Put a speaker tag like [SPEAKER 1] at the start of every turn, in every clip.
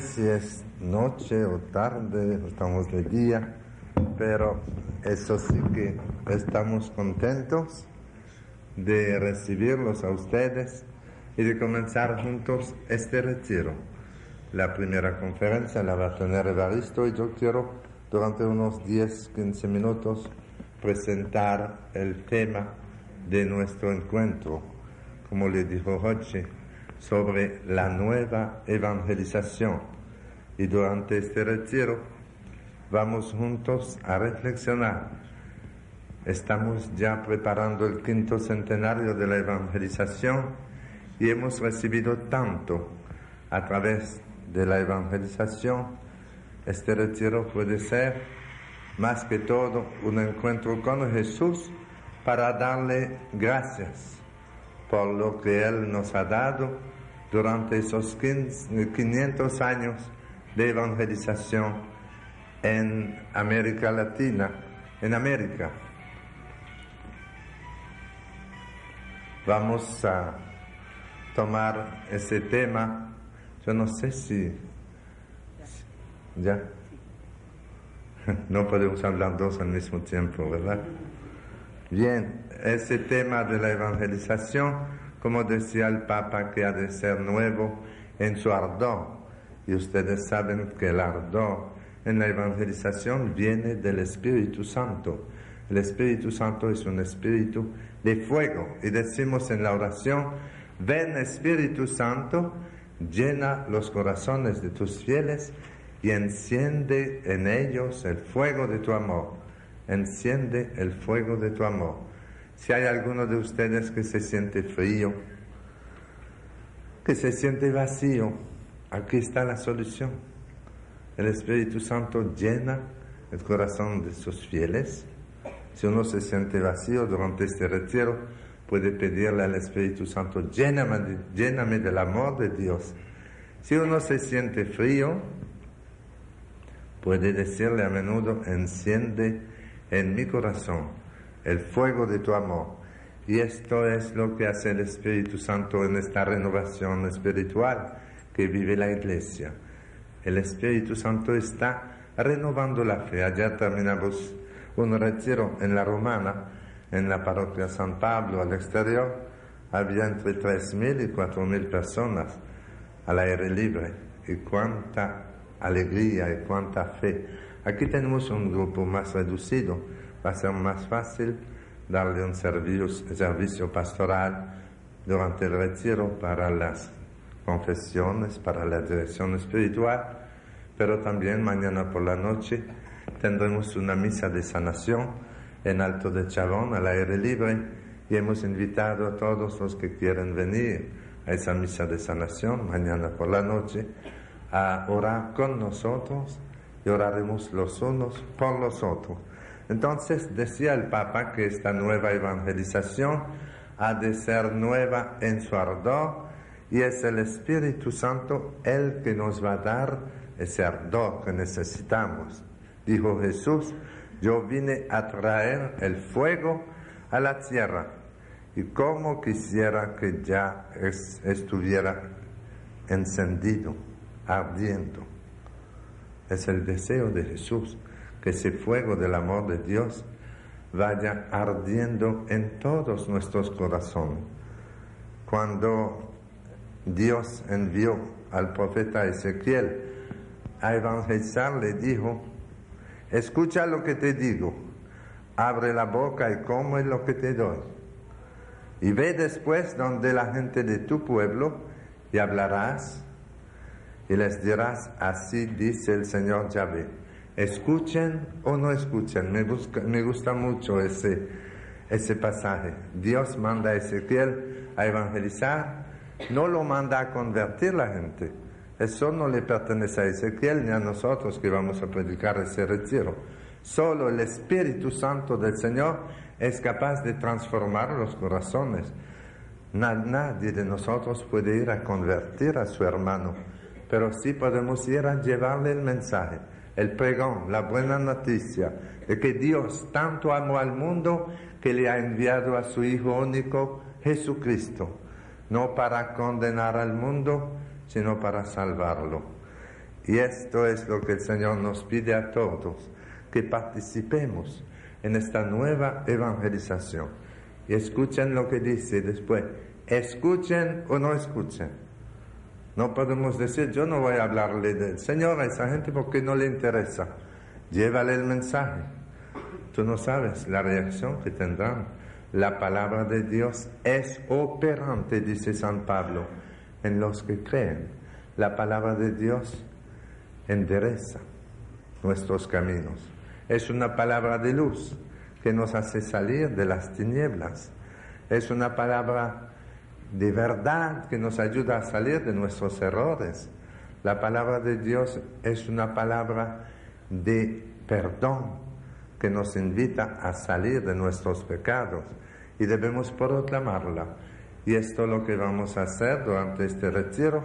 [SPEAKER 1] Si es noche o tarde, estamos de día, pero eso sí que estamos contentos de recibirlos a ustedes y de comenzar juntos este retiro. La primera conferencia la va a tener Evaristo y yo quiero durante unos 10, 15 minutos presentar el tema de nuestro encuentro, como le dijo Roche, sobre la nueva evangelización. Y durante este retiro vamos juntos a reflexionar. Estamos ya preparando el quinto centenario de la evangelización y hemos recibido tanto a través de la evangelización. Este retiro puede ser más que todo un encuentro con Jesús para darle gracias por lo que Él nos ha dado durante esos 500 años de evangelización en América Latina, en América. Vamos a tomar ese tema. Yo no sé si... ¿Ya? No podemos hablar dos al mismo tiempo, ¿verdad? Bien, ese tema de la evangelización, como decía el Papa, que ha de ser nuevo en su ardor. Y ustedes saben que el ardor en la evangelización viene del Espíritu Santo. El Espíritu Santo es un espíritu de fuego. Y decimos en la oración, ven Espíritu Santo, llena los corazones de tus fieles y enciende en ellos el fuego de tu amor. Enciende el fuego de tu amor. Si hay alguno de ustedes que se siente frío, que se siente vacío, aquí está la solución. El Espíritu Santo llena el corazón de sus fieles. Si uno se siente vacío durante este retiro, puede pedirle al Espíritu Santo, lléname, lléname del amor de Dios. Si uno se siente frío, puede decirle a menudo, enciende en mi corazón el fuego de tu amor. Y esto es lo que hace el Espíritu Santo en esta renovación espiritual que vive la iglesia. El Espíritu Santo está renovando la fe. Ayer terminamos un retiro en la Romana, en la parroquia San Pablo, al exterior. Había entre 3.000 y 4.000 personas al aire libre. Y cuánta alegría y cuánta fe. Aquí tenemos un grupo más reducido, va a ser más fácil darle un servicio, pastoral durante el retiro para las confesiones, para la dirección espiritual, pero también mañana por la noche tendremos una misa de sanación en Alto de Chabón, al aire libre, y hemos invitado a todos los que quieren venir a esa misa de sanación mañana por la noche a orar con nosotros y oraremos los unos por los otros. Entonces decía el Papa que esta nueva evangelización ha de ser nueva en su ardor y es el Espíritu Santo el que nos va a dar ese ardor que necesitamos. Dijo Jesús, yo vine a traer el fuego a la tierra y como quisiera que ya estuviera encendido ardiendo. Es el deseo de Jesús ese fuego del amor de Dios vaya ardiendo en todos nuestros corazones. Cuando Dios envió al profeta Ezequiel a evangelizar, le dijo, escucha lo que te digo, abre la boca y come lo que te doy. Y ve después donde la gente de tu pueblo y hablarás y les dirás, así dice el Señor Yahvé. Escuchen o no escuchen. Me, gusta mucho ese, ese pasaje. Dios manda a Ezequiel a evangelizar, no lo manda a convertir la gente. Eso no le pertenece a Ezequiel ni a nosotros que vamos a predicar ese retiro. Solo el Espíritu Santo del Señor es capaz de transformar los corazones. Nadie de nosotros puede ir a convertir a su hermano pero sí podemos ir a llevarle el mensaje, el pregón, la buena noticia de que Dios tanto amó al mundo que le ha enviado a su Hijo único, Jesucristo, no para condenar al mundo, sino para salvarlo. Y esto es lo que el Señor nos pide a todos, que participemos en esta nueva evangelización. Y escuchen lo que dice después, escuchen o no escuchen. No podemos decir, yo no voy a hablarle del Señor a esa gente porque no le interesa. Llévale el mensaje. Tú no sabes la reacción que tendrán. La palabra de Dios es operante, dice San Pablo, en los que creen. La palabra de Dios endereza nuestros caminos. Es una palabra de luz que nos hace salir de las tinieblas. Es una palabra de verdad que nos ayuda a salir de nuestros errores. La palabra de Dios es una palabra de perdón que nos invita a salir de nuestros pecados y debemos proclamarla. Y esto es lo que vamos a hacer durante este retiro.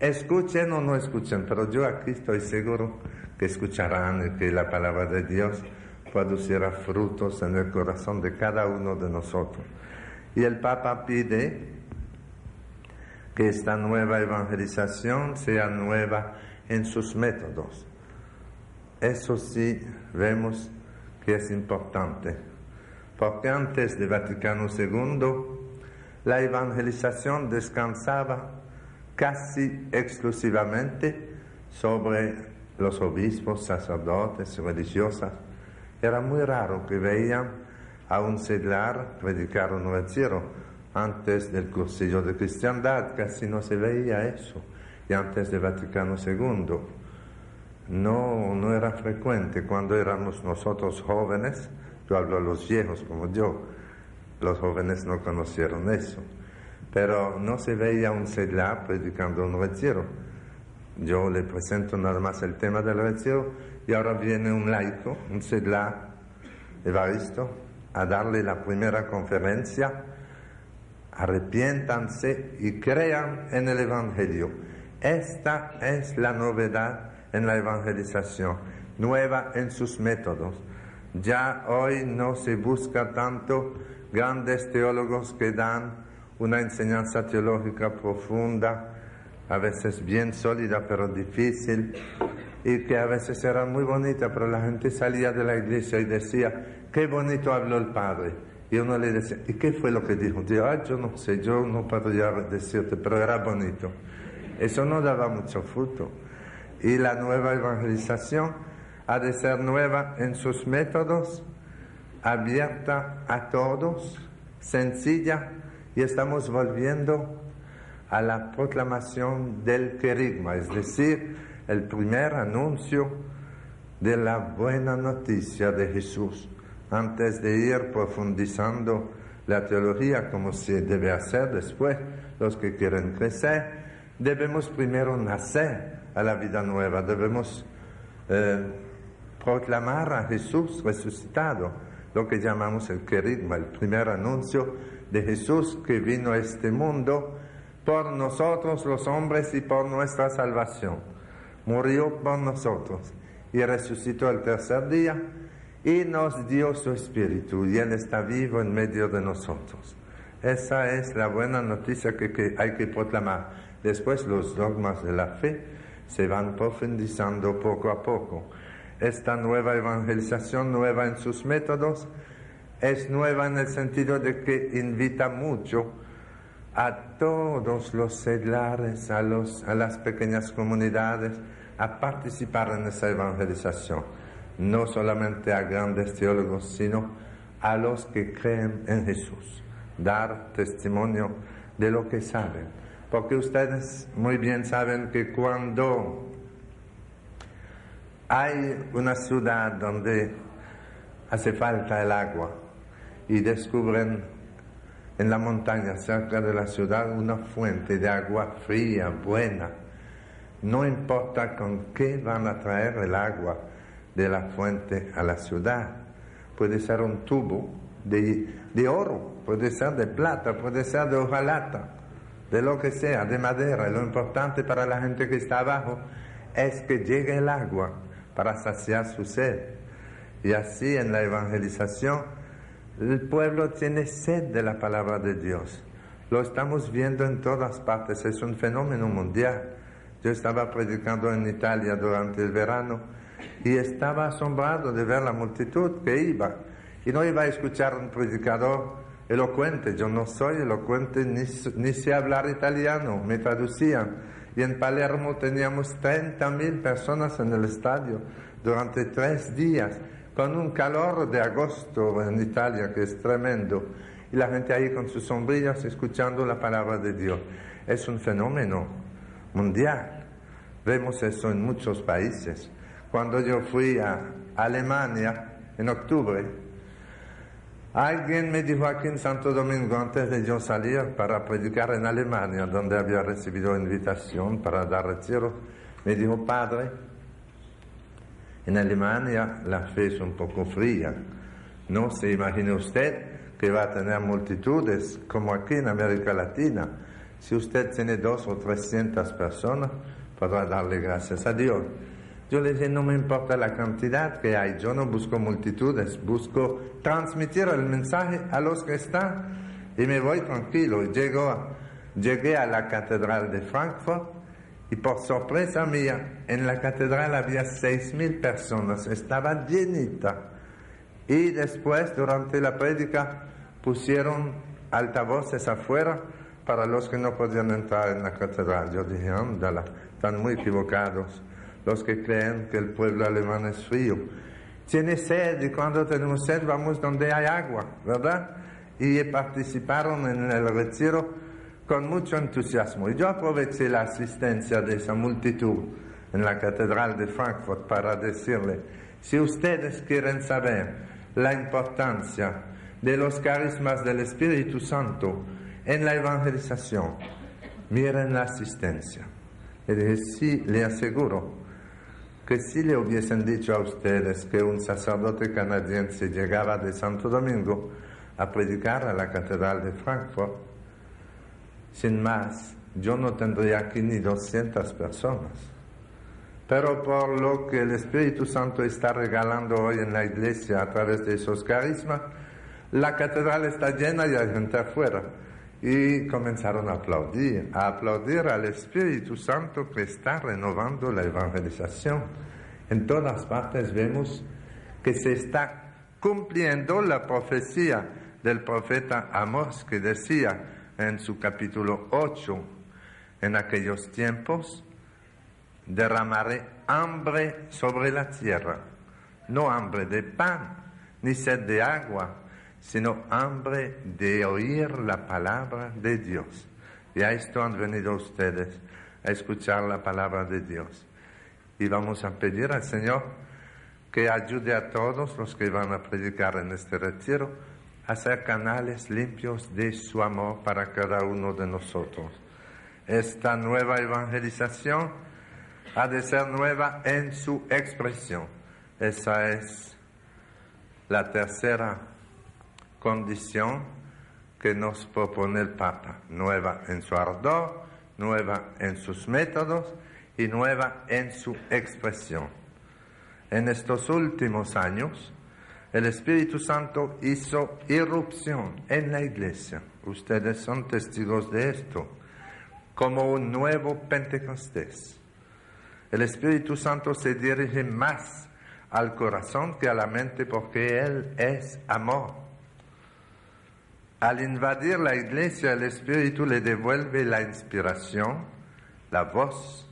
[SPEAKER 1] Escuchen o no escuchen, pero yo aquí estoy seguro que escucharán y que la palabra de Dios producirá frutos en el corazón de cada uno de nosotros. Y el Papa pide que esta nueva evangelización sea nueva en sus métodos. Eso sí vemos que es importante, porque antes de Vaticano II la evangelización descansaba casi exclusivamente sobre los obispos, sacerdotes, religiosas, era muy raro que veían a un seglar predicar un retiro. Antes del cursillo de cristiandad casi no se veía eso. Y antes de Vaticano II no, no era frecuente. Cuando éramos nosotros jóvenes, yo hablo a los viejos como yo, los jóvenes no conocieron eso. Pero no se veía un seglar predicando un retiro. Yo le presento nada más el tema del retiro y ahora viene un laico, un sedla Evaristo, a darle la primera conferencia, arrepiéntanse y crean en el Evangelio. Esta es la novedad en la evangelización, nueva en sus métodos. Ya hoy no se busca tanto grandes teólogos que dan una enseñanza teológica profunda, a veces bien sólida pero difícil, y que a veces era muy bonita, pero la gente salía de la iglesia y decía, qué bonito habló el Padre. Y uno le decía, ¿y qué fue lo que dijo? Dijo, ah, yo no sé, yo no podría decirte, pero era bonito. Eso no daba mucho fruto. Y la nueva evangelización ha de ser nueva en sus métodos, abierta a todos, sencilla, y estamos volviendo a la proclamación del querigma, es decir, el primer anuncio de la buena noticia de Jesús. Antes de ir profundizando la teología como se debe hacer después, los que quieren crecer, debemos primero nacer a la vida nueva, debemos eh, proclamar a Jesús resucitado, lo que llamamos el querigma, el primer anuncio de Jesús que vino a este mundo por nosotros los hombres y por nuestra salvación. Murió por nosotros y resucitó el tercer día y nos dio su espíritu y Él está vivo en medio de nosotros. Esa es la buena noticia que, hay que proclamar. Después los dogmas de la fe se van profundizando poco a poco. Esta nueva evangelización, nueva en sus métodos, es nueva en el sentido de que invita mucho a todos los seglares, a, los, a las pequeñas comunidades, a participar en esa evangelización, no solamente a grandes teólogos, sino a los que creen en Jesús, dar testimonio de lo que saben. Porque ustedes muy bien saben que cuando hay una ciudad donde hace falta el agua y descubren en la montaña cerca de la ciudad una fuente de agua fría, buena, no importa con qué van a traer el agua de la fuente a la ciudad. Puede ser un tubo de, oro, puede ser de plata, puede ser de hojalata, de lo que sea, de madera. Lo importante para la gente que está abajo es que llegue el agua para saciar su sed. Y así en la evangelización el pueblo tiene sed de la palabra de Dios. Lo estamos viendo en todas partes, es un fenómeno mundial Yo estaba predicando en Italia durante el verano y estaba asombrado de ver la multitud que iba. Y no iba a escuchar un predicador elocuente. Yo no soy elocuente ni, ni sé hablar italiano, me traducían. Y en Palermo teníamos 30.000 personas en el estadio durante tres días, con un calor de agosto en Italia que es tremendo. Y la gente ahí con sus sombrillas escuchando la palabra de Dios. Es un fenómeno mundial. Vemos eso en muchos países. Cuando yo fui a Alemania en octubre, alguien me dijo aquí en Santo Domingo antes de yo salir para predicar en Alemania, donde había recibido invitación para dar retiro, me dijo, padre, en Alemania la fe es un poco fría. No se imagine usted que va a tener multitudes como aquí en América Latina. Si usted tiene dos o trescientas personas, podrá darle gracias a Dios. Yo le dije, no me importa la cantidad que hay, yo no busco multitudes, busco transmitir el mensaje a los que están y me voy tranquilo. Llego llegué a la Catedral de Frankfurt y por sorpresa mía, en la catedral había seis mil personas, estaba llenita. Y después, durante la prédica, pusieron altavoces afuera para los que no podían entrar en la catedral. Yo dije, ándala, están muy equivocados los que creen que el pueblo alemán es frío. Tiene sed y cuando tenemos sed vamos donde hay agua, ¿verdad? Y participaron en el retiro con mucho entusiasmo. Y yo aproveché la asistencia de esa multitud en la Catedral de Frankfurt para decirle, si ustedes quieren saber la importancia de los carismas del Espíritu Santo en la evangelización, miren la asistencia. Le dije, sí, le aseguro que si le hubiesen dicho a ustedes que un sacerdote canadiense llegaba de Santo Domingo a predicar a la Catedral de Frankfurt, sin más, yo no tendría aquí ni 200 personas. Pero por lo que el Espíritu Santo está regalando hoy en la iglesia a través de esos carismas, la catedral está llena y hay gente afuera. Y comenzaron a aplaudir, a aplaudir al Espíritu Santo que está renovando la evangelización. En todas partes vemos que se está cumpliendo la profecía del profeta Amós que decía, en su capítulo 8, en aquellos tiempos derramaré hambre sobre la tierra, no hambre de pan, ni sed de agua, sino hambre de oír la palabra de Dios. Y a esto han venido ustedes, a escuchar la palabra de Dios. Y vamos a pedir al Señor que ayude a todos los que van a predicar en este retiro, hacer canales limpios de su amor para cada uno de nosotros. Esta nueva evangelización ha de ser nueva en su expresión. Esa es la tercera condición que nos propone el Papa. Nueva en su ardor, nueva en sus métodos y nueva en su expresión. En estos últimos años, el Espíritu Santo hizo irrupción en la iglesia. Ustedes son testigos de esto, como un nuevo Pentecostés. El Espíritu Santo se dirige más al corazón que a la mente porque Él es amor. Al invadir la iglesia, el Espíritu le devuelve la inspiración, la voz,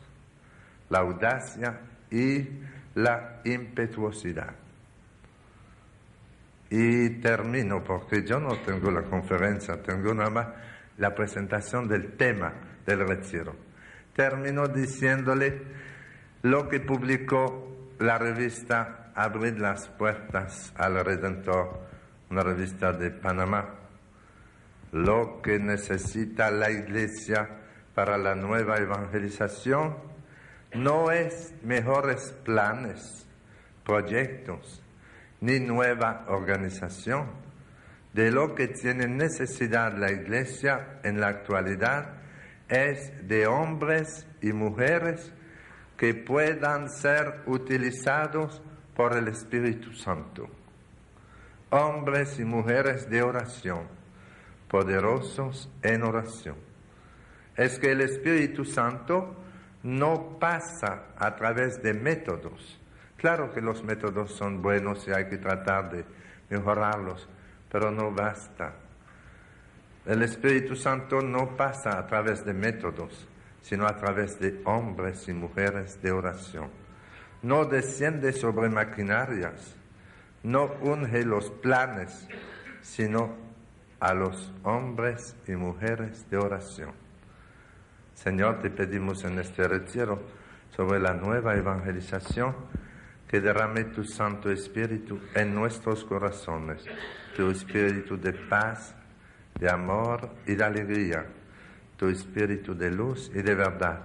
[SPEAKER 1] la audacia y la impetuosidad. Y termino porque yo no tengo la conferencia, tengo nada más la presentación del tema del retiro. Termino diciéndole lo que publicó la revista Abrir las Puertas al Redentor, una revista de Panamá. Lo que necesita la Iglesia para la nueva evangelización no es mejores planes, proyectos, ni nueva organización. De lo que tiene necesidad la Iglesia en la actualidad es de hombres y mujeres que puedan ser utilizados por el Espíritu Santo. Hombres y mujeres de oración, poderosos en oración. Es que el Espíritu Santo no pasa a través de métodos. Claro que los métodos son buenos y hay que tratar de mejorarlos, pero no basta. El Espíritu Santo no pasa a través de métodos, sino a través de hombres y mujeres de oración. No desciende sobre maquinarias, no unge los planes, sino a los hombres y mujeres de oración. Señor, te pedimos en este retiro sobre la nueva evangelización que derrame tu Santo Espíritu en nuestros corazones, tu Espíritu de paz, de amor y de alegría, tu Espíritu de luz y de verdad,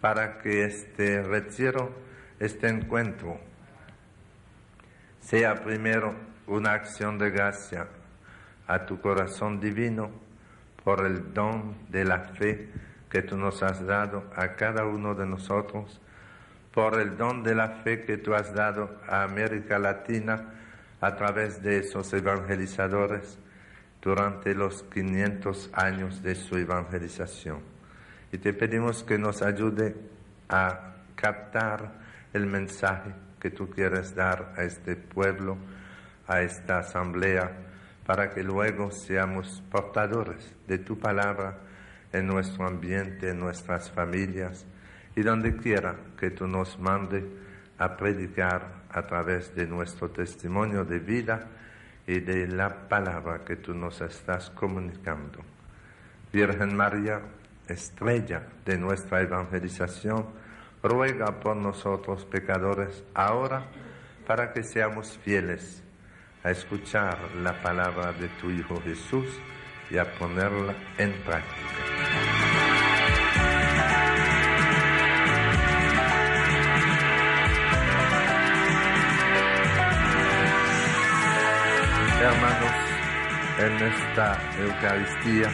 [SPEAKER 1] para que este retiro, este encuentro, sea primero una acción de gracia a tu corazón divino por el don de la fe que tú nos has dado a cada uno de nosotros, por el don de la fe que tú has dado a América Latina a través de esos evangelizadores durante los 500 años de su evangelización. Y te pedimos que nos ayude a captar el mensaje que tú quieres dar a este pueblo, a esta asamblea, para que luego seamos portadores de tu palabra en nuestro ambiente, en nuestras familias y donde quiera que tú nos mande a predicar a través de nuestro testimonio de vida y de la palabra que tú nos estás comunicando. Virgen María, estrella de nuestra evangelización, ruega por nosotros pecadores ahora para que seamos fieles a escuchar la palabra de tu Hijo Jesús y a ponerla en práctica. Hermanos, en esta Eucaristía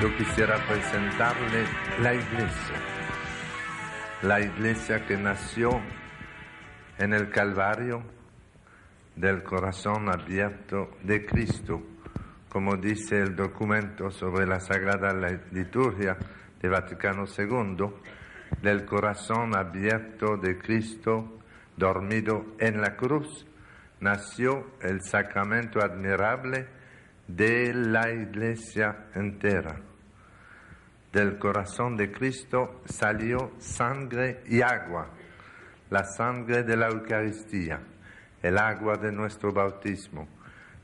[SPEAKER 1] yo quisiera presentarle la iglesia, la iglesia que nació en el Calvario del corazón abierto de Cristo, como dice el documento sobre la Sagrada Liturgia de Vaticano II, del corazón abierto de Cristo dormido en la cruz, nació el sacramento admirable de la iglesia entera. Del corazón de Cristo salió sangre y agua, la sangre de la Eucaristía el agua de nuestro bautismo.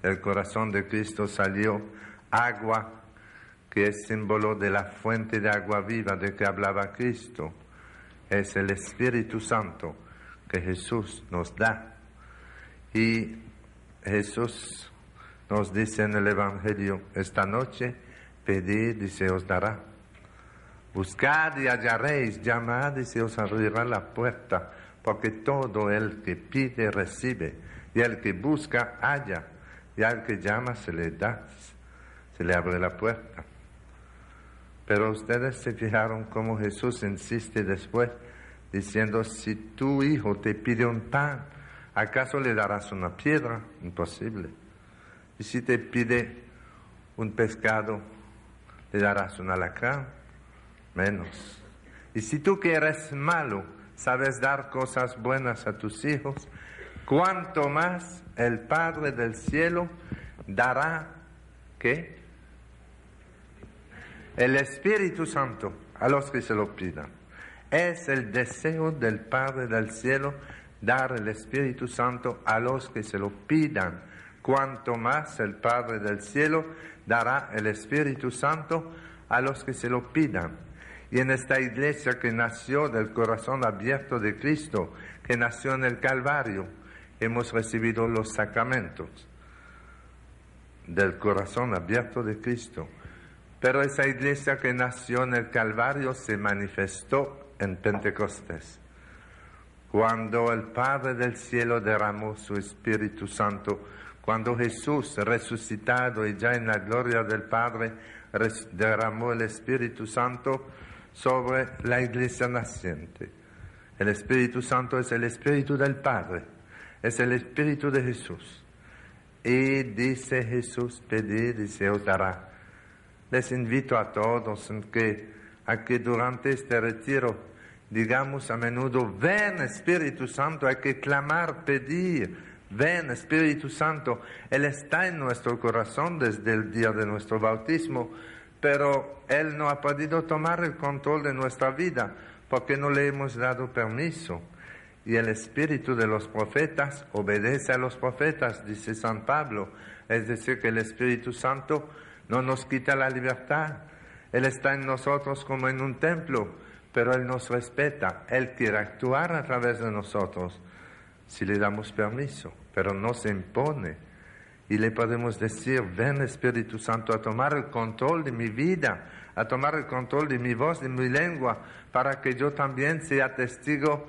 [SPEAKER 1] Del corazón de Cristo salió agua que es símbolo de la fuente de agua viva de que hablaba Cristo. Es el Espíritu Santo que Jesús nos da. Y Jesús nos dice en el Evangelio, esta noche pedid y se os dará. Buscad y hallaréis, llamad y se os abrirá la puerta porque todo el que pide recibe, y el que busca halla, y al que llama se le da, se le abre la puerta. Pero ustedes se fijaron cómo Jesús insiste después, diciendo, si tu hijo te pide un pan, ¿acaso le darás una piedra? Imposible. Y si te pide un pescado, ¿le darás un alacrán? Menos. Y si tú que eres malo, sabes dar cosas buenas a tus hijos, cuanto más el Padre del cielo dará ¿qué? El Espíritu Santo a los que se lo pidan. Es el deseo del Padre del cielo dar el Espíritu Santo a los que se lo pidan. Cuanto más el Padre del cielo dará el Espíritu Santo a los que se lo pidan. Y en esta iglesia que nació del corazón abierto de Cristo, que nació en el Calvario, hemos recibido los sacramentos del corazón abierto de Cristo. Pero esa iglesia que nació en el Calvario se manifestó en Pentecostés, cuando el Padre del cielo derramó su Espíritu Santo, cuando Jesús, resucitado y ya en la gloria del Padre, derramó el Espíritu Santo, sobre la iglesia naciente. El Espíritu Santo es el Espíritu del Padre, es el Espíritu de Jesús. Y dice Jesús, pedid y se os. Les invito a todos que, a que durante este retiro digamos a menudo, ven Espíritu Santo, hay que clamar, pedir, ven Espíritu Santo. Él está en nuestro corazón desde el día de nuestro bautismo, pero Él no ha podido tomar el control de nuestra vida porque no le hemos dado permiso. Y el espíritu de los profetas obedece a los profetas, dice San Pablo. Es decir, que el Espíritu Santo no nos quita la libertad. Él está en nosotros como en un templo, pero Él nos respeta. Él quiere actuar a través de nosotros si le damos permiso, pero no se impone. Y le podemos decir, ven Espíritu Santo a tomar el control de mi vida, a tomar el control de mi voz, de mi lengua, para que yo también sea testigo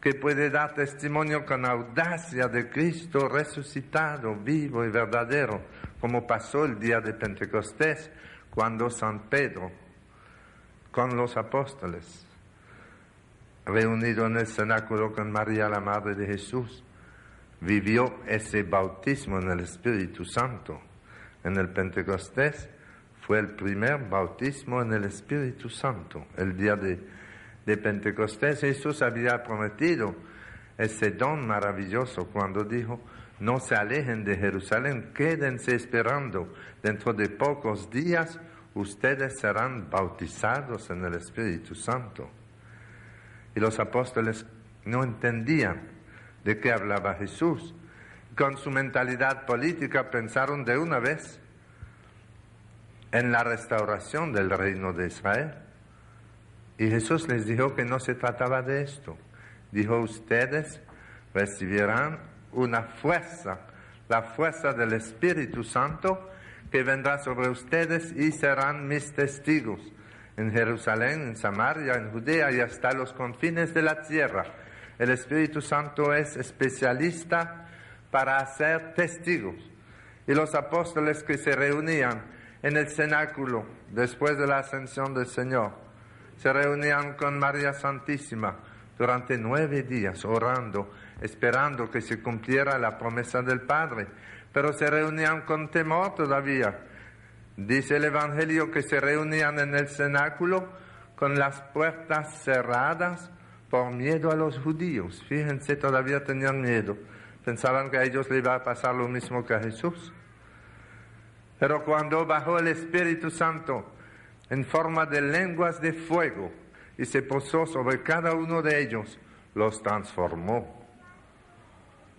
[SPEAKER 1] que puede dar testimonio con audacia de Cristo resucitado, vivo y verdadero, como pasó el día de Pentecostés, cuando San Pedro, con los apóstoles, reunido en el cenáculo con María, la Madre de Jesús, vivió ese bautismo en el Espíritu Santo. En el Pentecostés fue el primer bautismo en el Espíritu Santo, el día de de Pentecostés, Jesús había prometido ese don maravilloso cuando dijo, no se alejen de Jerusalén, quédense esperando. Dentro de pocos días ustedes serán bautizados en el Espíritu Santo. Y los apóstoles no entendían de qué hablaba Jesús. Con su mentalidad política pensaron de una vez en la restauración del reino de Israel. Y Jesús les dijo que no se trataba de esto. Dijo, ustedes recibirán una fuerza, la fuerza del Espíritu Santo que vendrá sobre ustedes y serán mis testigos en Jerusalén, en Samaria, en Judea y hasta los confines de la tierra. El Espíritu Santo es especialista para hacer testigos. Y los apóstoles que se reunían en el cenáculo después de la ascensión del Señor, se reunían con María Santísima durante nueve días orando, esperando que se cumpliera la promesa del Padre, pero se reunían con temor todavía. Dice el Evangelio que se reunían en el cenáculo con las puertas cerradas por miedo a los judíos. Fíjense, todavía tenían miedo. Pensaban que a ellos les iba a pasar lo mismo que a Jesús. Pero cuando bajó el Espíritu Santo, en forma de lenguas de fuego y se posó sobre cada uno de ellos, los transformó.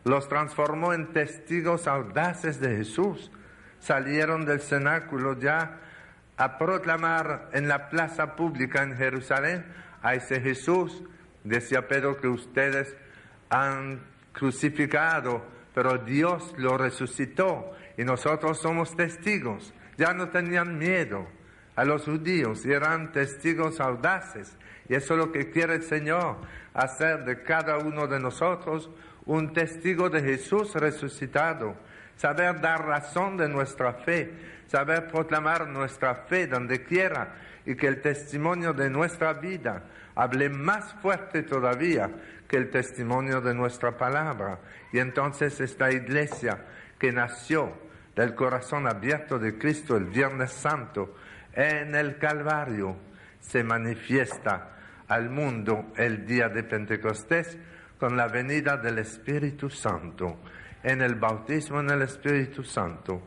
[SPEAKER 1] Los transformó en testigos audaces de Jesús. Salieron del cenáculo ya a proclamar en la plaza pública en Jerusalén a ese Jesús. Decía Pedro que ustedes han crucificado, pero Dios lo resucitó y nosotros somos testigos. Ya no tenían miedo a los judíos eran testigos audaces. Y eso es lo que quiere el Señor, hacer de cada uno de nosotros un testigo de Jesús resucitado, saber dar razón de nuestra fe, saber proclamar nuestra fe donde quiera y que el testimonio de nuestra vida hable más fuerte todavía que el testimonio de nuestra palabra. Y entonces esta iglesia que nació del corazón abierto de Cristo el Viernes Santo, en el Calvario se manifiesta al mundo el día de Pentecostés con la venida del Espíritu Santo, en el bautismo en el Espíritu Santo,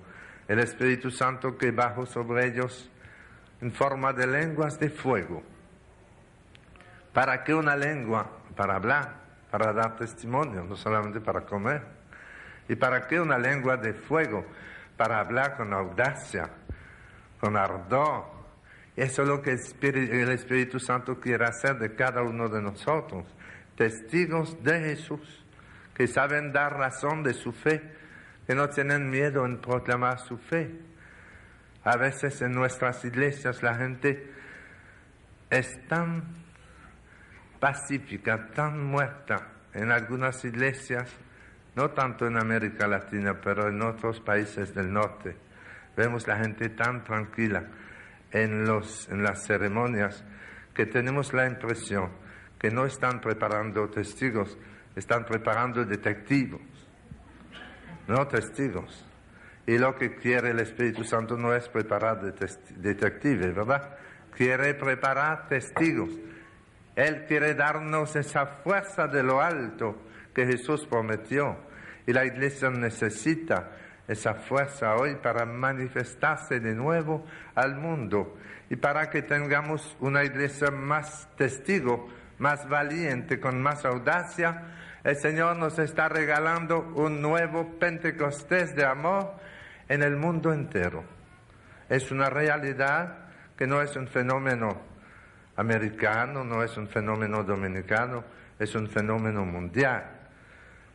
[SPEAKER 1] el Espíritu Santo que bajó sobre ellos en forma de lenguas de fuego. ¿Para qué una lengua? Para hablar, para dar testimonio, no solamente para comer. ¿Y para qué una lengua de fuego? Para hablar con audacia, con ardor. Eso es lo que el Espíritu, Santo quiere hacer de cada uno de nosotros, testigos de Jesús, que saben dar razón de su fe, que no tienen miedo en proclamar su fe. A veces en nuestras iglesias la gente es tan pacífica, tan muerta en algunas iglesias, no tanto en América Latina, pero en otros países del norte Vemos la gente tan tranquila en, los, en las ceremonias que tenemos la impresión que no están preparando testigos, están preparando detectivos, no testigos. Y lo que quiere el Espíritu Santo no es preparar detectives, ¿verdad? Quiere preparar testigos. Él quiere darnos esa fuerza de lo alto que Jesús prometió. Y la iglesia necesita esa fuerza hoy para manifestarse de nuevo al mundo y para que tengamos una iglesia más testigo, más valiente, con más audacia. El Señor nos está regalando un nuevo Pentecostés de amor en el mundo entero. Es una realidad que no es un fenómeno americano, no es un fenómeno dominicano, es un fenómeno mundial.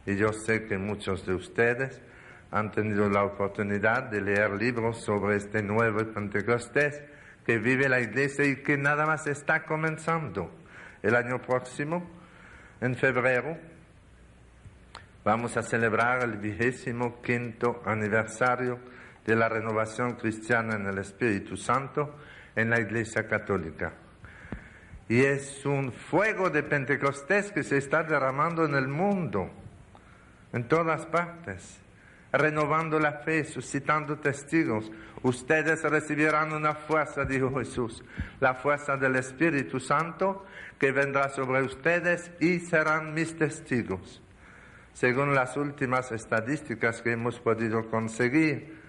[SPEAKER 1] Y yo sé que muchos de ustedes han tenido la oportunidad de leer libros sobre este nuevo Pentecostés que vive la iglesia y que nada más está comenzando. El año próximo, en febrero, vamos a celebrar el vigésimo quinto aniversario de la renovación cristiana en el Espíritu Santo en la Iglesia Católica. Y es un fuego de Pentecostés que se está derramando en el mundo, en todas partes renovando la fe, suscitando testigos. Ustedes recibirán una fuerza, dijo Jesús, la fuerza del Espíritu Santo que vendrá sobre ustedes y serán mis testigos. Según las últimas estadísticas que hemos podido conseguir,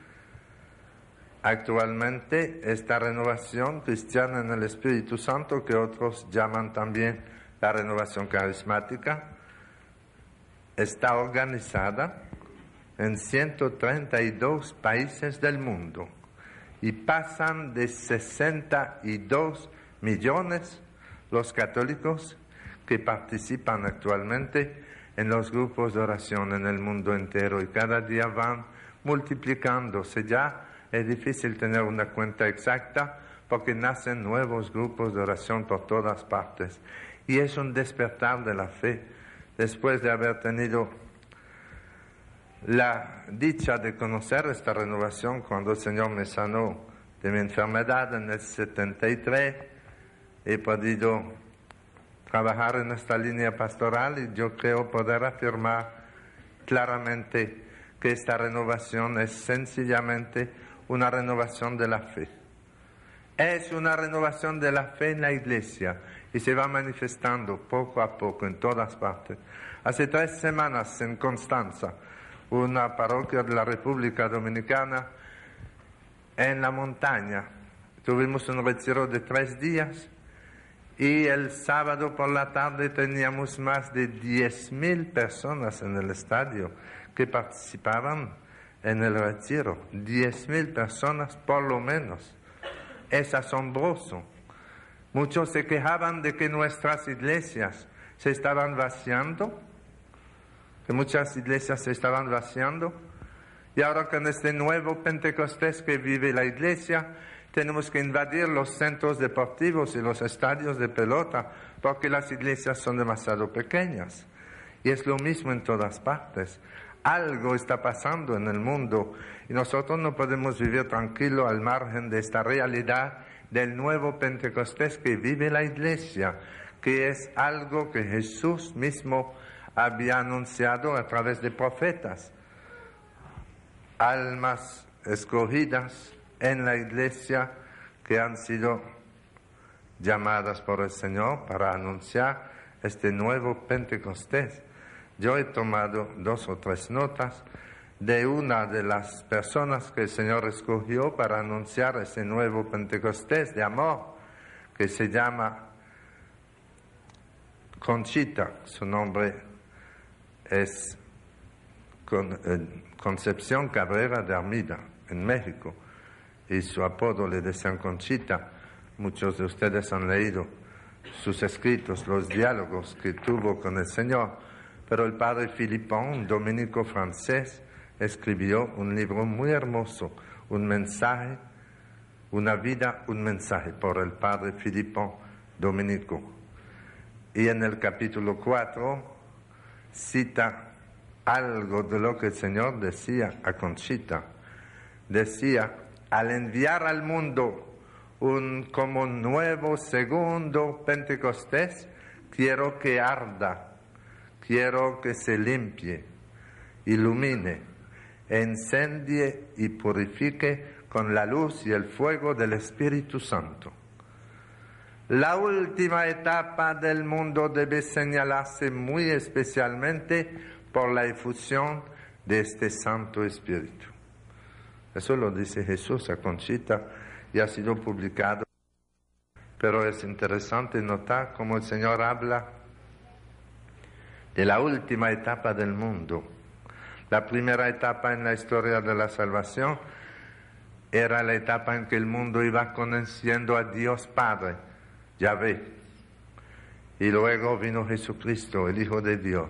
[SPEAKER 1] actualmente esta renovación cristiana en el Espíritu Santo, que otros llaman también la renovación carismática, está organizada en 132 países del mundo y pasan de 62 millones los católicos que participan actualmente en los grupos de oración en el mundo entero y cada día van multiplicándose. Ya es difícil tener una cuenta exacta porque nacen nuevos grupos de oración por todas partes y es un despertar de la fe después de haber tenido la dicha de conocer esta renovación cuando el Señor me sanó de mi enfermedad en el 73. He podido trabajar en esta línea pastoral y yo creo poder afirmar claramente que esta renovación es sencillamente una renovación de la fe. Es una renovación de la fe en la iglesia y se va manifestando poco a poco en todas partes. Hace tres semanas en Constanza una parroquia de la República Dominicana en la montaña. Tuvimos un retiro de tres días y el sábado por la tarde teníamos más de 10.000 personas en el estadio que participaban en el retiro. 10.000 personas por lo menos. Es asombroso. Muchos se quejaban de que nuestras iglesias se estaban vaciando que muchas iglesias se estaban vaciando. Y ahora con este nuevo Pentecostés que vive la iglesia, tenemos que invadir los centros deportivos y los estadios de pelota porque las iglesias son demasiado pequeñas. Y es lo mismo en todas partes. Algo está pasando en el mundo y nosotros no podemos vivir tranquilo al margen de esta realidad del nuevo Pentecostés que vive la iglesia, que es algo que Jesús mismo había anunciado a través de profetas. Almas escogidas en la iglesia que han sido llamadas por el Señor para anunciar este nuevo Pentecostés. Yo he tomado dos o tres notas de una de las personas que el Señor escogió para anunciar ese nuevo Pentecostés de amor, que se llama Conchita, su nombre es Concepción Cabrera de Armida, en México, y su apodo le decían Conchita. Muchos de ustedes han leído sus escritos, los diálogos que tuvo con el Señor, pero el padre Filipón, dominico francés, escribió un libro muy hermoso, un mensaje, una vida, un mensaje, por el padre Filipón, dominico. Y en el capítulo 4, cita algo de lo que el Señor decía a Conchita. Decía, al enviar al mundo un como nuevo segundo Pentecostés, quiero que arda, quiero que se limpie, ilumine, encendie y purifique con la luz y el fuego del Espíritu Santo. La última etapa del mundo debe señalarse muy especialmente por la efusión de este Santo Espíritu. Eso lo dice Jesús a Conchita y ha sido publicado. Pero es interesante notar cómo el Señor habla de la última etapa del mundo. La primera etapa en la historia de la salvación era la etapa en que el mundo iba conociendo a Dios Padre, Yahvé. Y luego vino Jesucristo, el Hijo de Dios,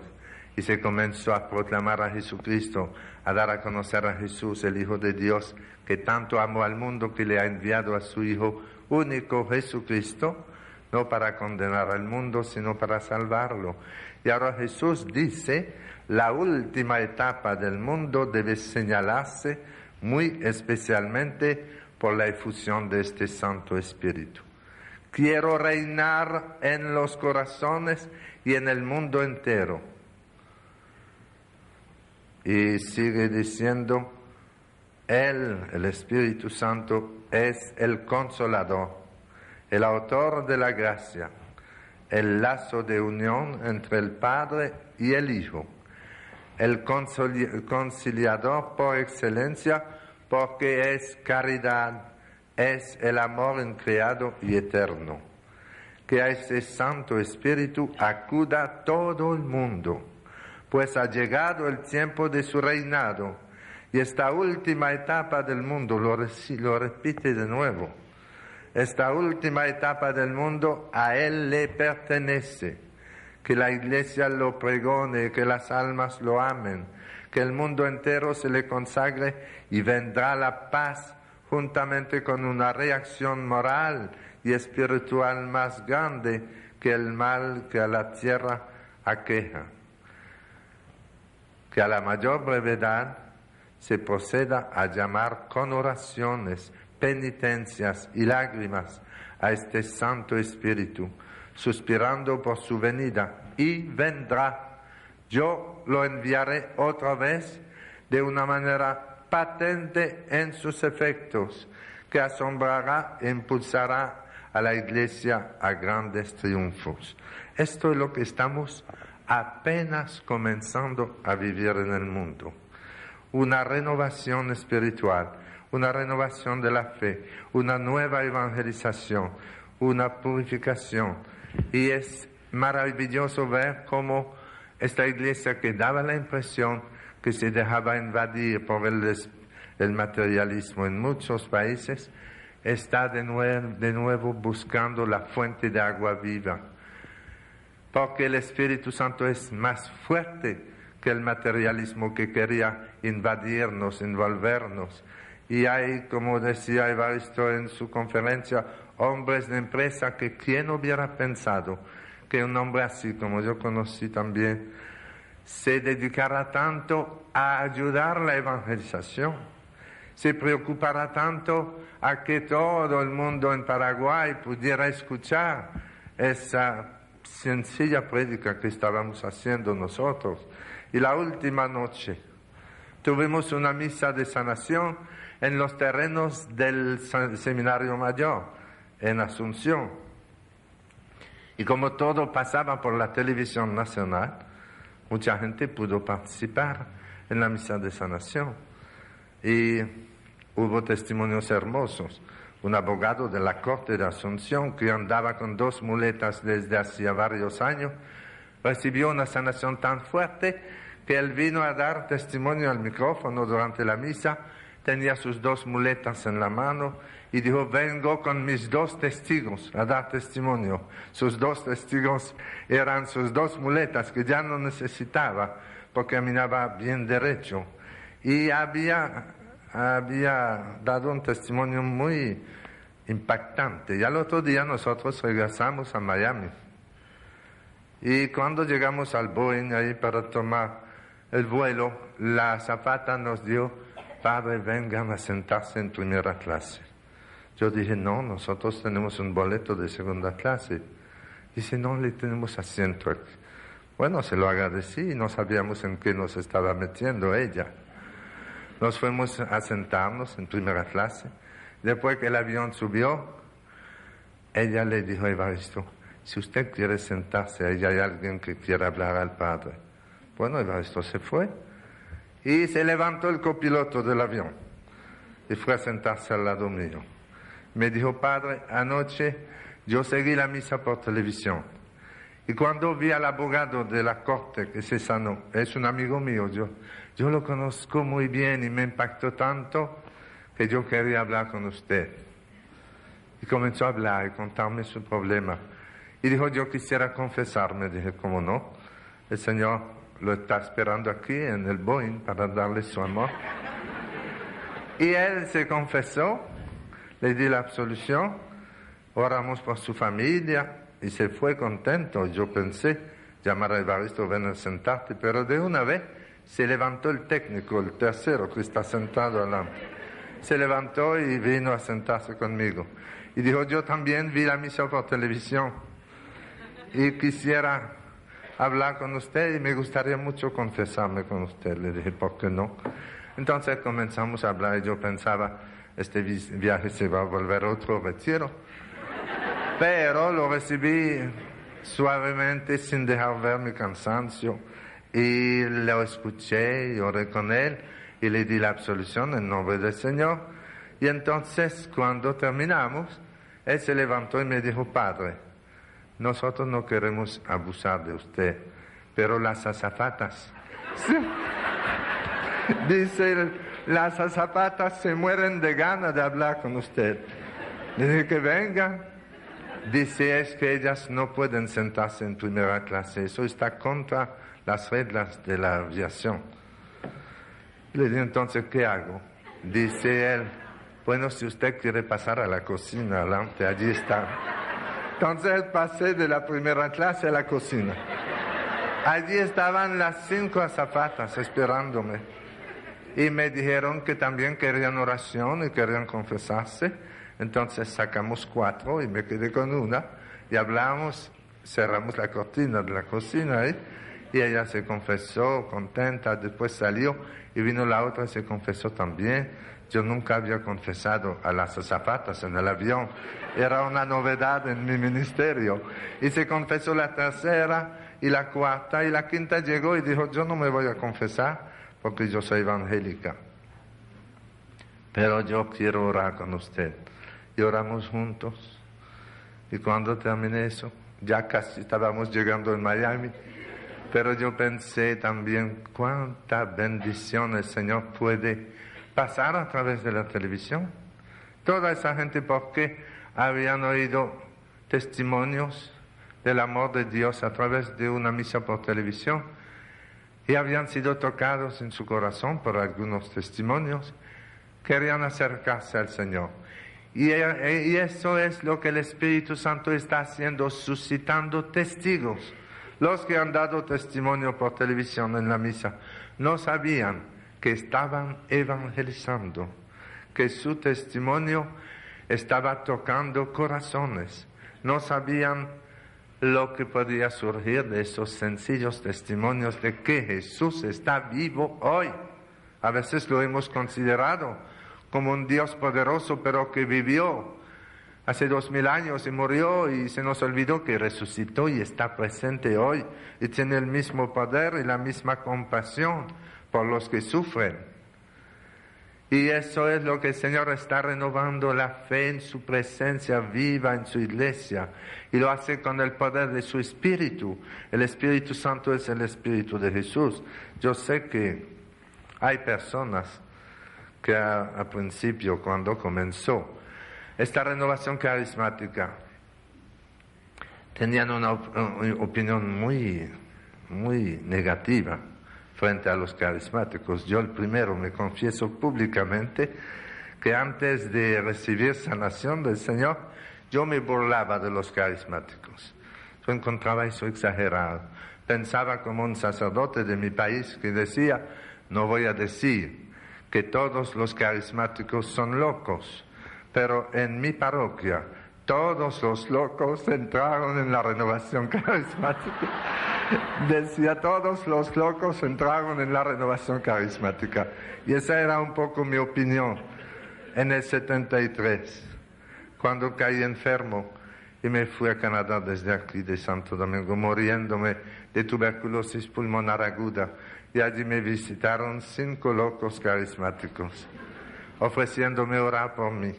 [SPEAKER 1] y se comenzó a proclamar a Jesucristo, a dar a conocer a Jesús, el Hijo de Dios, que tanto amó al mundo que le ha enviado a su Hijo único Jesucristo, no para condenar al mundo, sino para salvarlo. Y ahora Jesús dice, la última etapa del mundo debe señalarse muy especialmente por la efusión de este Santo Espíritu. Quiero reinar en los corazones y en el mundo entero. Y sigue diciendo, Él, el Espíritu Santo, es el consolador, el autor de la gracia, el lazo de unión entre el Padre y el Hijo, el conciliador por excelencia, porque es caridad, es el amor increado y eterno. Que a ese Santo Espíritu acuda todo el mundo, pues ha llegado el tiempo de su reinado y esta última etapa del mundo, lo, lo repite de nuevo, esta última etapa del mundo a Él le pertenece. Que la iglesia lo pregone, que las almas lo amen, que el mundo entero se le consagre y vendrá la paz juntamente con una reacción moral y espiritual más grande que el mal que a la tierra aqueja. Que a la mayor brevedad se proceda a llamar con oraciones, penitencias y lágrimas a este Santo Espíritu, suspirando por su venida, y vendrá. Yo lo enviaré otra vez de una manera patente en sus efectos, que asombrará e impulsará a la Iglesia a grandes triunfos. Esto es lo que estamos apenas comenzando a vivir en el mundo. Una renovación espiritual, una renovación de la fe, una nueva evangelización, una purificación. Y es maravilloso ver cómo esta iglesia que daba la impresión que se dejaba invadir por el, materialismo en muchos países, está de nuevo buscando la fuente de agua viva. Porque el Espíritu Santo es más fuerte que el materialismo que quería invadirnos, envolvernos. Y hay, como decía Evaristo en su conferencia, hombres de empresa que quién hubiera pensado que un hombre así, como yo conocí también, se dedicará tanto a ayudar la evangelización, se preocupará tanto a que todo el mundo en Paraguay pudiera escuchar esa sencilla prédica que estábamos haciendo nosotros. Y la última noche tuvimos una misa de sanación en los terrenos del Seminario Mayor, en Asunción. Y como todo pasaba por la televisión nacional, mucha gente pudo participar en la misa de sanación. Y hubo testimonios hermosos. Un abogado de la Corte de Asunción que andaba con dos muletas desde hacía varios años, recibió una sanación tan fuerte que él vino a dar testimonio al micrófono durante la misa, tenía sus dos muletas en la mano y dijo, vengo con mis dos testigos a dar testimonio. Sus dos testigos eran sus dos muletas que ya no necesitaba porque caminaba bien derecho. Y había, había dado un testimonio muy impactante. Y al otro día nosotros regresamos a Miami. Y cuando llegamos al Boeing ahí para tomar el vuelo, la zapata nos dio, padre, vengan a sentarse en primera clase. Yo dije, no, nosotros tenemos un boleto de segunda clase. Dice, no le tenemos asiento Bueno, se lo agradecí y no sabíamos en qué nos estaba metiendo ella. Nos fuimos a sentarnos en primera clase. Después que el avión subió, ella le dijo a Evaristo, si usted quiere sentarse, ahí hay alguien que quiere hablar al padre. Bueno, Evaristo se fue y se levantó el copiloto del avión y fue a sentarse al lado mío. Me dijo, padre, anoche yo seguí la misa por televisión y cuando vi al abogado de la corte que se sanó, es un amigo mío, yo, yo lo conozco muy bien y me impactó tanto que yo quería hablar con usted. Y comenzó a hablar y contarme su problema. Y dijo, yo quisiera confesarme. Dije, ¿cómo no? El Señor lo está esperando aquí en el Boeing para darle su amor. Y él se confesó, le di la absolución, oramos por su familia y se fue contento. Yo pensé llamar a Evaristo, ven a sentarte, pero de una vez se levantó el técnico, el tercero que está sentado adelante. Se levantó y vino a sentarse conmigo. Y dijo, yo también vi la misa por televisión y quisiera hablar con usted y me gustaría mucho confesarme con usted. Le dije, ¿por qué no? Entonces comenzamos a hablar y yo pensaba, este viaje se va a volver otro retiro. Pero lo recibí suavemente sin dejar ver mi cansancio y lo escuché y oré con él y le di la absolución en nombre del Señor. Y entonces cuando terminamos, él se levantó y me dijo, Padre, nosotros no queremos abusar de usted, pero las azafatas, dice, las azafatas se mueren de ganas de hablar con usted. Le dije que vengan. Dice, es que ellas no pueden sentarse en primera clase, eso está contra las reglas de la aviación. Le dije, entonces, ¿qué hago? Dice él, bueno, si usted quiere pasar a la cocina, adelante, allí está. Entonces pasé de la primera clase a la cocina. Allí estaban las cinco azafatas esperándome. Y me dijeron que también querían oración y querían confesarse. Entonces sacamos cuatro y me quedé con una. Y hablamos, cerramos la cortina de la cocina ahí. Y ella se confesó contenta, después salió y vino la otra y se confesó también. Yo nunca había confesado a las zapatas en el avión. Era una novedad en mi ministerio. Y se confesó la tercera y la cuarta y la quinta llegó y dijo, yo no me voy a confesar porque yo soy evangélica. Pero yo quiero orar con usted. Y oramos juntos. Y cuando terminé eso, ya casi estábamos llegando en Miami. Pero yo pensé también cuánta bendición el Señor puede pasar a través de la televisión. Toda esa gente porque habían oído testimonios del amor de Dios a través de una misa por televisión y habían sido tocados en su corazón por algunos testimonios, querían acercarse al Señor. Y, y eso es lo que el Espíritu Santo está haciendo, suscitando testigos. Los que han dado testimonio por televisión en la misa no sabían que estaban evangelizando, que su testimonio estaba tocando corazones. No sabían lo que podía surgir de esos sencillos testimonios de que Jesús está vivo hoy. A veces lo hemos considerado como un Dios poderoso, pero que vivió hace dos mil años y murió y se nos olvidó que resucitó y está presente hoy y tiene el mismo poder y la misma compasión por los que sufren. Y eso es lo que el Señor está renovando la fe en su presencia viva en su iglesia. Y lo hace con el poder de su Espíritu. El Espíritu Santo es el Espíritu de Jesús. Yo sé que hay personas que al principio, cuando comenzó esta renovación carismática, tenían una opinión muy, muy negativa frente a los carismáticos. Yo el primero me confieso públicamente que antes de recibir sanación del Señor, yo me burlaba de los carismáticos. Yo encontraba eso exagerado. Pensaba como un sacerdote de mi país que decía, no voy a decir que todos los carismáticos son locos, pero en mi parroquia todos los locos entraron en la renovación carismática. Decía, todos los locos entraron en la renovación carismática. Y esa era un poco mi opinión en el 73, cuando caí enfermo y me fui a Canadá desde aquí de Santo Domingo muriéndome de tuberculosis pulmonar aguda y allí me visitaron cinco locos carismáticos ofreciéndome orar por mí.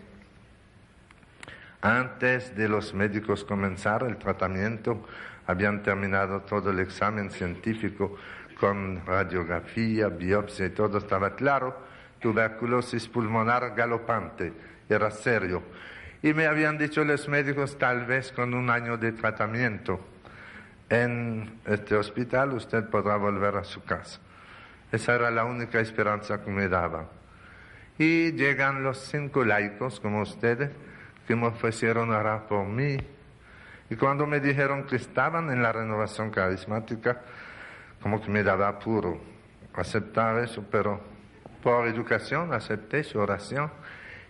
[SPEAKER 1] Antes de los médicos comenzar el tratamiento, habían terminado todo el examen científico con radiografía, biopsia y todo estaba claro, tuberculosis pulmonar galopante, era serio. Y me habían dicho los médicos tal vez con un año de tratamiento en este hospital usted podrá volver a su casa. Esa era la única esperanza que me daba. Y llegan los cinco laicos como ustedes que me ofrecieron orar por mí. Y cuando me dijeron que estaban en la renovación carismática, como que me daba apuro aceptar eso, pero por educación acepté su oración.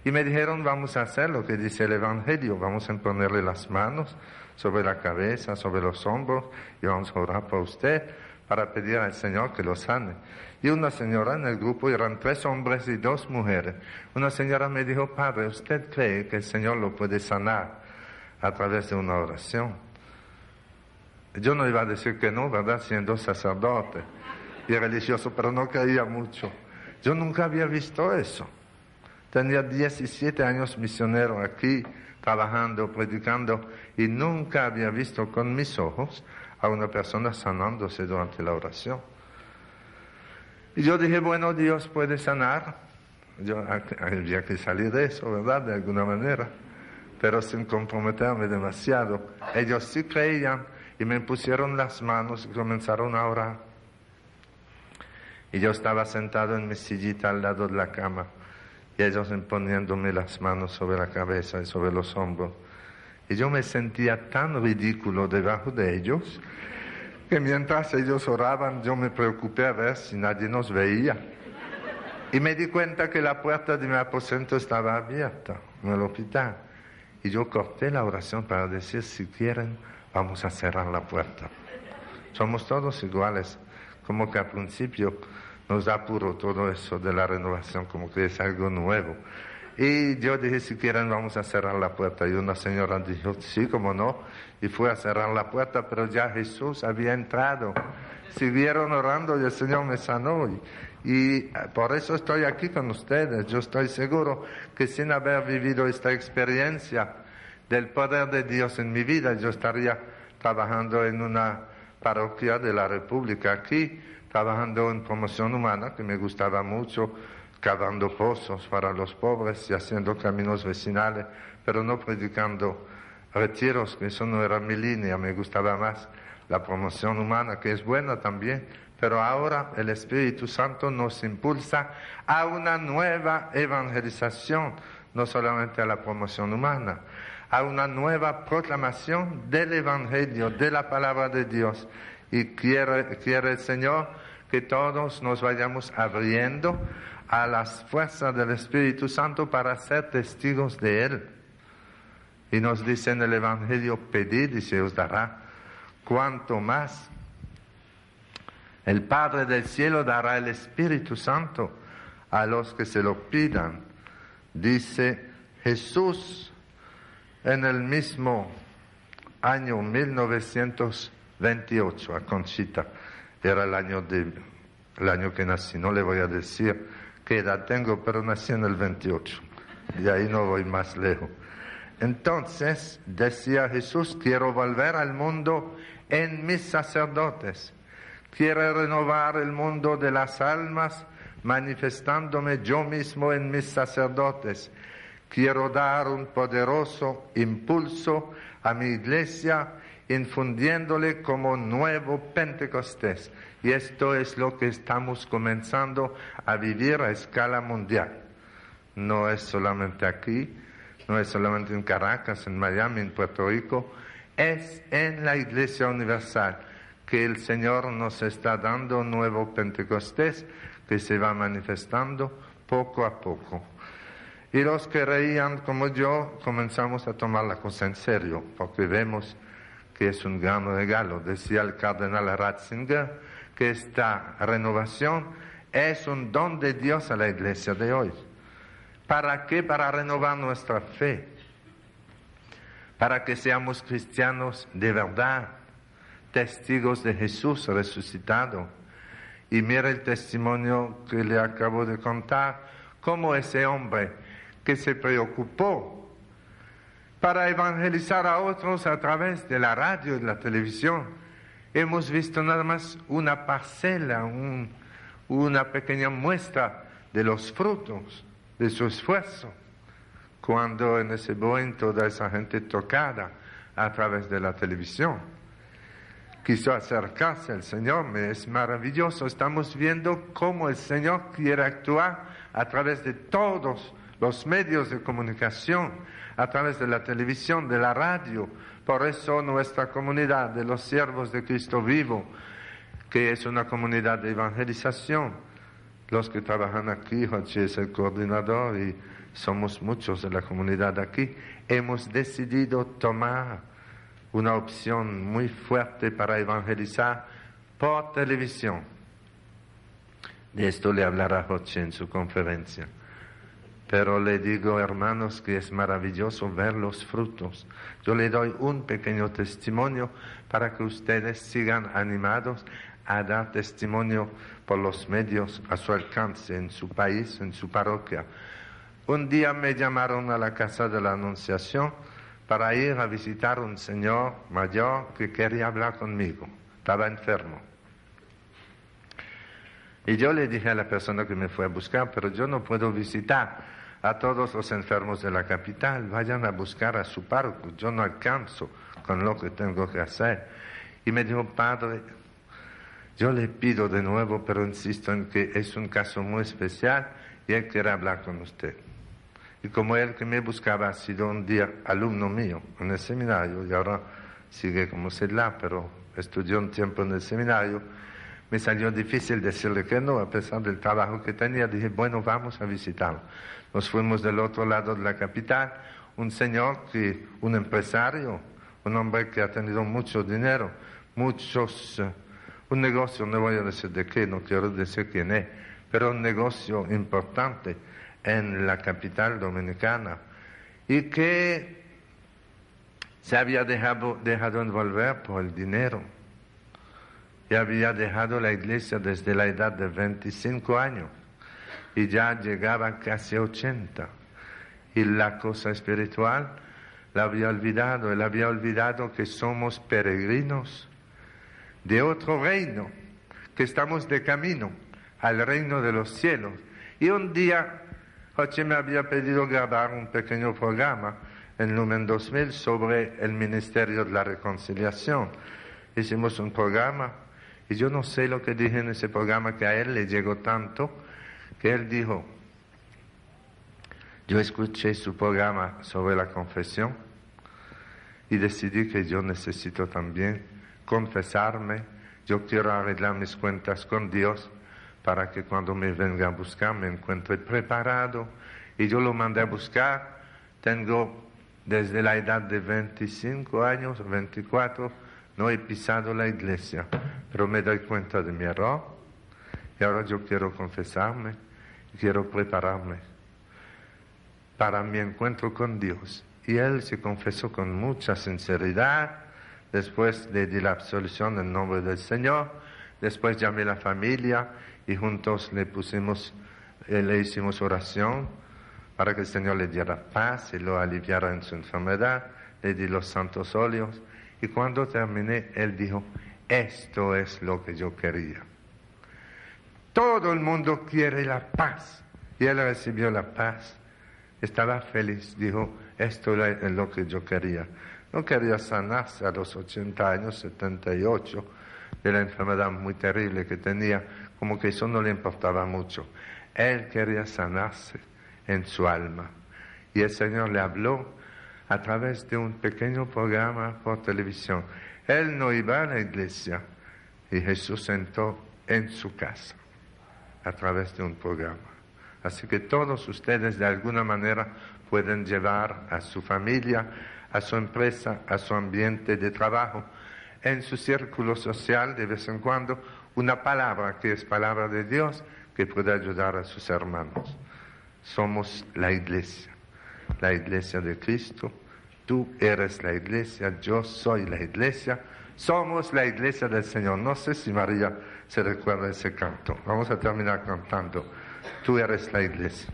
[SPEAKER 1] Y me dijeron, vamos a hacer lo que dice el Evangelio, vamos a ponerle las manos sobre la cabeza, sobre los hombros, y vamos a orar por usted para pedir al Señor que lo sane. Y una señora en el grupo, eran tres hombres y dos mujeres. Una señora me dijo, Padre, ¿usted cree que el Señor lo puede sanar a través de una oración? Yo no iba a decir que no, ¿verdad? Siendo sacerdote y religioso, pero no creía mucho. Yo nunca había visto eso. Tenía 17 años misionero aquí, trabajando, predicando, y nunca había visto con mis ojos a una persona sanándose durante la oración. Y yo dije, bueno, Dios puede sanar. Yo había que salir de eso, ¿verdad? De alguna manera. Pero sin comprometerme demasiado. Ellos sí creían y me pusieron las manos y comenzaron a orar. Y yo estaba sentado en mi sillita al lado de la cama y ellos poniéndome las manos sobre la cabeza y sobre los hombros. Y yo me sentía tan ridículo debajo de ellos que mientras ellos oraban yo me preocupé a ver si nadie nos veía. Y me di cuenta que la puerta de mi aposento estaba abierta en el hospital. Y yo corté la oración para decir, si quieren, vamos a cerrar la puerta. Somos todos iguales, como que al principio nos da puro todo eso de la renovación, como que es algo nuevo. Y yo dije, si quieren, vamos a cerrar la puerta. Y una señora dijo, sí, como no. Y fue a cerrar la puerta, pero ya Jesús había entrado. Siguieron orando y el Señor me sanó. Y, y por eso estoy aquí con ustedes. Yo estoy seguro que sin haber vivido esta experiencia del poder de Dios en mi vida, yo estaría trabajando en una parroquia de la República aquí, trabajando en promoción humana, que me gustaba mucho cavando pozos para los pobres y haciendo caminos vecinales, pero no predicando retiros, que eso no era mi línea, me gustaba más la promoción humana, que es buena también, pero ahora el Espíritu Santo nos impulsa a una nueva evangelización, no solamente a la promoción humana, a una nueva proclamación del Evangelio, de la palabra de Dios. Y quiere, quiere el Señor que todos nos vayamos abriendo a las fuerzas del Espíritu Santo para ser testigos de Él. Y nos dice en el Evangelio, pedid y se os dará. Cuanto más el Padre del cielo dará el Espíritu Santo a los que se lo pidan. Dice Jesús en el mismo año 1928 a Conchita. Era el año, de, el año que nací, no le voy a decir qué edad tengo, pero nací en el 28. Y ahí no voy más lejos. Entonces decía Jesús, quiero volver al mundo en mis sacerdotes. Quiero renovar el mundo de las almas manifestándome yo mismo en mis sacerdotes. Quiero dar un poderoso impulso a mi iglesia infundiéndole como nuevo Pentecostés. Y esto es lo que estamos comenzando a vivir a escala mundial. No es solamente aquí, no es solamente en Caracas, en Miami, en Puerto Rico, es en la Iglesia Universal que el Señor nos está dando nuevo Pentecostés que se va manifestando poco a poco. Y los que reían como yo comenzamos a tomar la cosa en serio, porque vemos que es un gran regalo. Decía el cardenal Ratzinger que esta renovación es un don de Dios a la iglesia de hoy. ¿Para qué? Para renovar nuestra fe. para que seamos cristianos de verdad, testigos de Jesús resucitado. Y mira el testimonio que le acabo de contar, cómo ese hombre que se preocupó para evangelizar a otros a través de la radio y la televisión. Hemos visto nada más una parcela, una pequeña muestra de los frutos de su esfuerzo, cuando en ese momento toda esa gente tocada a través de la televisión quiso acercarse al Señor, es maravilloso. Estamos viendo cómo el Señor quiere actuar a través de todos los medios de comunicación, a través de la televisión, de la radio. Por eso nuestra comunidad de los siervos de Cristo vivo, que es una comunidad de evangelización, los que trabajan aquí, Jochi es el coordinador y somos muchos de la comunidad aquí, hemos decidido tomar una opción muy fuerte para evangelizar por televisión. De esto le hablará Jochi en su conferencia. Pero le digo, hermanos, que es maravilloso ver los frutos. Yo le doy un pequeño testimonio para que ustedes sigan animados a dar testimonio por los medios a su alcance en su país, en su parroquia. Un día me llamaron a la casa de la Anunciación para ir a visitar un señor mayor que quería hablar conmigo. Estaba enfermo. Y yo le dije a la persona que me fue a buscar, pero yo no puedo visitar a todos los enfermos de la capital, vayan a buscar a su párroco, yo no alcanzo con lo que tengo que hacer. Y me dijo, padre, yo le pido de nuevo, pero insisto en que es un caso muy especial y él quiere hablar con usted. Y como él que me buscaba ha sido un día alumno mío en el seminario y ahora sigue como sedla, pero estudió un tiempo en el seminario, me salió difícil decirle que no, a pesar del trabajo que tenía. Dije, bueno, vamos a visitarlo. Nos fuimos del otro lado de la capital, un señor que, un empresario, un hombre que ha tenido mucho dinero, muchos, eh, un negocio, no voy a decir de qué, no quiero decir quién es, pero un negocio importante en la capital dominicana y que se había dejado, dejado envolver por el dinero y había dejado la iglesia desde la edad de 25 años y ya llegaba casi a 80. Y la cosa espiritual la había olvidado, él había olvidado que somos peregrinos de otro reino, que estamos de camino al reino de los cielos. Y un día José me había pedido grabar un pequeño programa en Lumen 2000 sobre el Ministerio de la Reconciliación. Hicimos un programa y yo no sé lo que dije en ese programa que a él le llegó tanto que él dijo, yo escuché su programa sobre la confesión y decidí que yo necesito también confesarme, yo quiero arreglar mis cuentas con Dios para que cuando me venga a buscar me encuentre preparado. Y yo lo mandé a buscar, tengo desde la edad de 25 años, 24, no he pisado la iglesia, pero me doy cuenta de mi error. Y ahora yo quiero confesarme quiero prepararme para mi encuentro con Dios. Y él se confesó con mucha sinceridad, después le di la absolución en nombre del Señor, después llamé a la familia y juntos le pusimos, eh, le hicimos oración para que el Señor le diera paz y lo aliviara en su enfermedad, le di los santos óleos y cuando terminé, él dijo, esto es lo que yo quería. Todo el mundo quiere la paz. Y él recibió la paz. Estaba feliz. Dijo, esto es lo que yo quería. No quería sanarse a los 80 años, 78, de la enfermedad muy terrible que tenía. Como que eso no le importaba mucho. Él quería sanarse en su alma. Y el Señor le habló a través de un pequeño programa por televisión. Él no iba a la iglesia y Jesús entró en su casa a través de un programa. Así que todos ustedes de alguna manera pueden llevar a su familia, a su empresa, a su ambiente de trabajo, en su círculo social de vez en cuando, una palabra que es palabra de Dios que puede ayudar a sus hermanos. Somos la iglesia, la iglesia de Cristo, Tú eres la iglesia, yo soy la iglesia, somos la iglesia del Señor. No sé si María se recuerda ese canto. Vamos a terminar cantando. Tú eres la iglesia.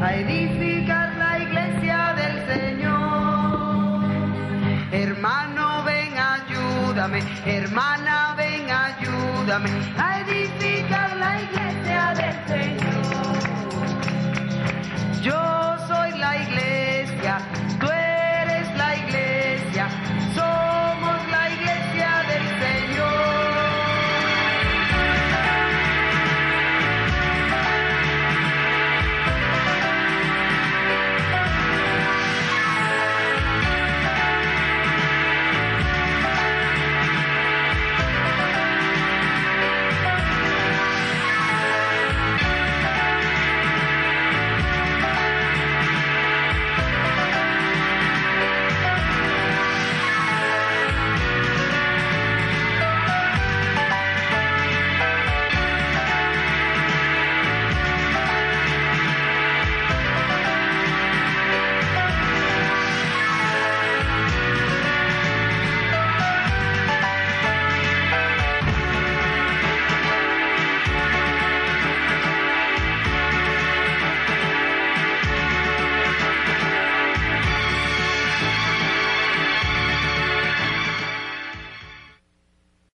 [SPEAKER 2] A edificar la iglesia, del Señor. Hermano, ven, ayúdame, hermana, ven, ayúdame, a edificar la iglesia del Señor. Yo soy la iglesia.